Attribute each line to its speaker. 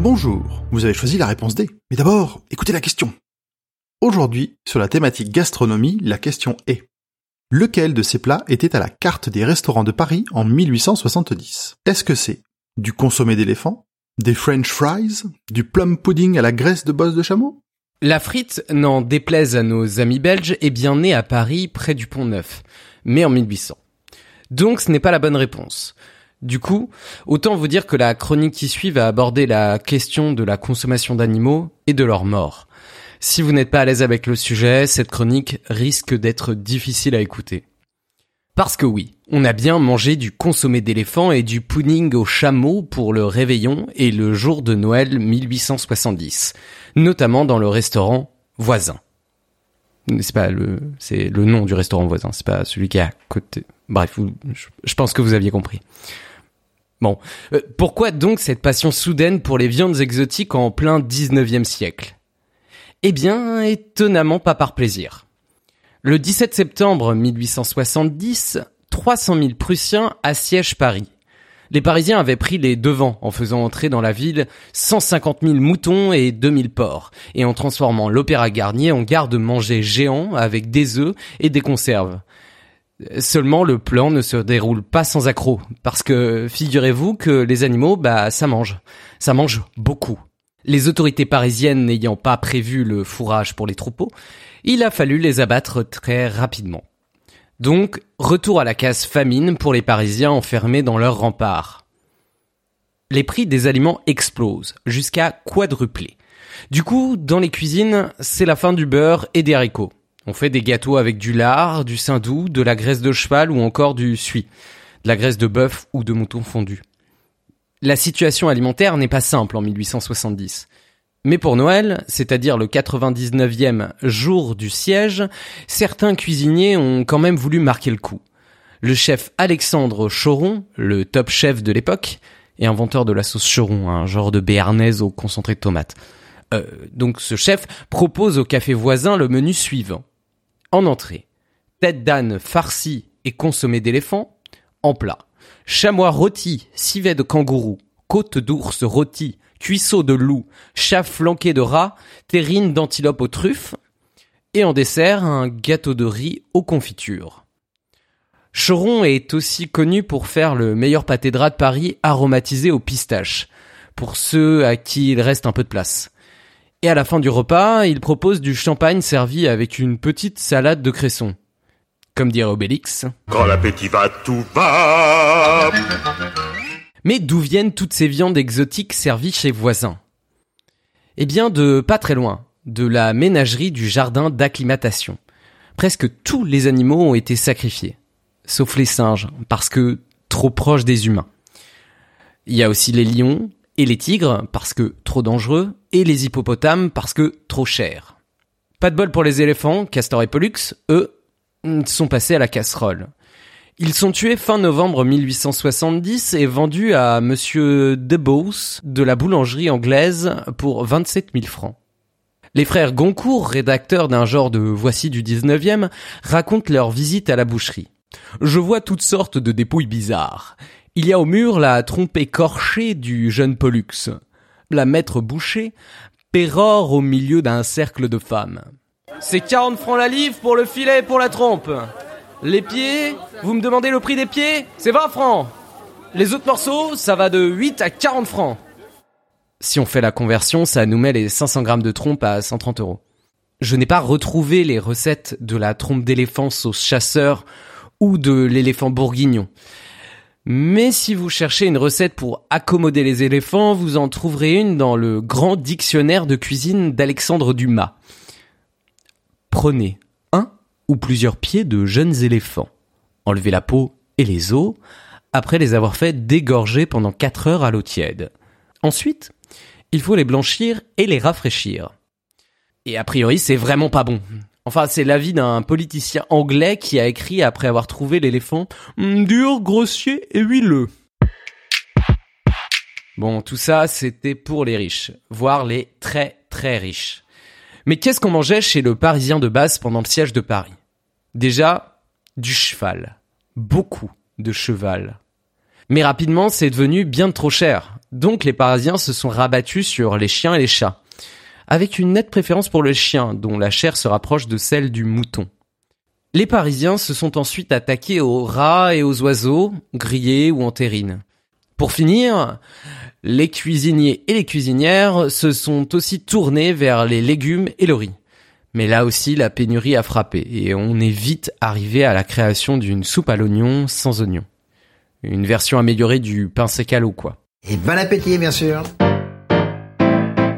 Speaker 1: Bonjour, vous avez choisi la réponse D. Mais d'abord, écoutez la question. Aujourd'hui, sur la thématique gastronomie, la question est Lequel de ces plats était à la carte des restaurants de Paris en 1870 Est-ce que c'est du consommé d'éléphant, des French fries, du plum pudding à la graisse de bosse de chameau?
Speaker 2: La frite, n'en déplaise à nos amis belges, est bien née à Paris près du Pont Neuf, mais en 1800. Donc ce n'est pas la bonne réponse. Du coup, autant vous dire que la chronique qui suit va aborder la question de la consommation d'animaux et de leur mort. Si vous n'êtes pas à l'aise avec le sujet, cette chronique risque d'être difficile à écouter. Parce que oui, on a bien mangé du consommé d'éléphant et du pudding au chameau pour le réveillon et le jour de Noël 1870, notamment dans le restaurant voisin. C'est pas le, c'est le nom du restaurant voisin, c'est pas celui qui est à côté. Bref, je pense que vous aviez compris. Bon, euh, pourquoi donc cette passion soudaine pour les viandes exotiques en plein 19e siècle? Eh bien, étonnamment pas par plaisir. Le 17 septembre 1870, 300 000 Prussiens assiègent Paris. Les Parisiens avaient pris les devants en faisant entrer dans la ville 150 000 moutons et 2000 porcs, et en transformant l'Opéra Garnier en garde-manger géant avec des œufs et des conserves. Seulement, le plan ne se déroule pas sans accroc, parce que figurez-vous que les animaux, bah, ça mange. Ça mange beaucoup. Les autorités parisiennes n'ayant pas prévu le fourrage pour les troupeaux, il a fallu les abattre très rapidement. Donc, retour à la case famine pour les Parisiens enfermés dans leurs remparts. Les prix des aliments explosent, jusqu'à quadrupler. Du coup, dans les cuisines, c'est la fin du beurre et des haricots. On fait des gâteaux avec du lard, du saindoux, de la graisse de cheval ou encore du suie, de la graisse de bœuf ou de mouton fondu. La situation alimentaire n'est pas simple en 1870. Mais pour Noël, c'est-à-dire le 99e jour du siège, certains cuisiniers ont quand même voulu marquer le coup. Le chef Alexandre Choron, le top chef de l'époque, et inventeur de la sauce Choron, un genre de béarnaise au concentré de tomates. Euh, donc ce chef propose au café voisin le menu suivant. En entrée, tête d'âne farcie et consommé d'éléphant. En plat, chamois rôti, civet de kangourou, côte d'ours rôti, cuisseau de loup, chat flanqué de rat, terrine d'antilope aux truffes. Et en dessert, un gâteau de riz aux confitures. Choron est aussi connu pour faire le meilleur pâté de de Paris aromatisé aux pistaches, pour ceux à qui il reste un peu de place. Et à la fin du repas, il propose du champagne servi avec une petite salade de cresson. Comme dirait Obélix.
Speaker 3: Quand l'appétit va, tout va.
Speaker 2: Mais d'où viennent toutes ces viandes exotiques servies chez voisins? Eh bien, de pas très loin, de la ménagerie du jardin d'acclimatation. Presque tous les animaux ont été sacrifiés, sauf les singes, parce que trop proches des humains. Il y a aussi les lions, et les tigres parce que trop dangereux, et les hippopotames parce que trop chers. Pas de bol pour les éléphants, Castor et Pollux, eux, sont passés à la casserole. Ils sont tués fin novembre 1870 et vendus à monsieur Debose de la boulangerie anglaise pour 27 000 francs. Les frères Goncourt, rédacteurs d'un genre de Voici du 19e, racontent leur visite à la boucherie. Je vois toutes sortes de dépouilles bizarres. Il y a au mur la trompe écorchée du jeune Pollux, la maître bouchée, pérore au milieu d'un cercle de femmes. C'est 40 francs la livre pour le filet et pour la trompe. Les pieds, vous me demandez le prix des pieds? C'est 20 francs. Les autres morceaux, ça va de 8 à 40 francs. Si on fait la conversion, ça nous met les 500 grammes de trompe à 130 euros. Je n'ai pas retrouvé les recettes de la trompe d'éléphant sauce chasseur ou de l'éléphant bourguignon. Mais si vous cherchez une recette pour accommoder les éléphants, vous en trouverez une dans le grand dictionnaire de cuisine d'Alexandre Dumas. Prenez un ou plusieurs pieds de jeunes éléphants. Enlevez la peau et les os, après les avoir fait dégorger pendant 4 heures à l'eau tiède. Ensuite, il faut les blanchir et les rafraîchir. Et a priori, c'est vraiment pas bon. Enfin, c'est l'avis d'un politicien anglais qui a écrit après avoir trouvé l'éléphant dur, grossier et huileux. Bon, tout ça, c'était pour les riches, voire les très très riches. Mais qu'est-ce qu'on mangeait chez le Parisien de base pendant le siège de Paris? Déjà, du cheval. Beaucoup de cheval. Mais rapidement, c'est devenu bien trop cher. Donc les Parisiens se sont rabattus sur les chiens et les chats. Avec une nette préférence pour le chien, dont la chair se rapproche de celle du mouton. Les Parisiens se sont ensuite attaqués aux rats et aux oiseaux, grillés ou en terrine. Pour finir, les cuisiniers et les cuisinières se sont aussi tournés vers les légumes et le riz. Mais là aussi, la pénurie a frappé et on est vite arrivé à la création d'une soupe à l'oignon sans oignon. Une version améliorée du pain sec à l'eau, quoi.
Speaker 4: Et bon appétit, bien sûr.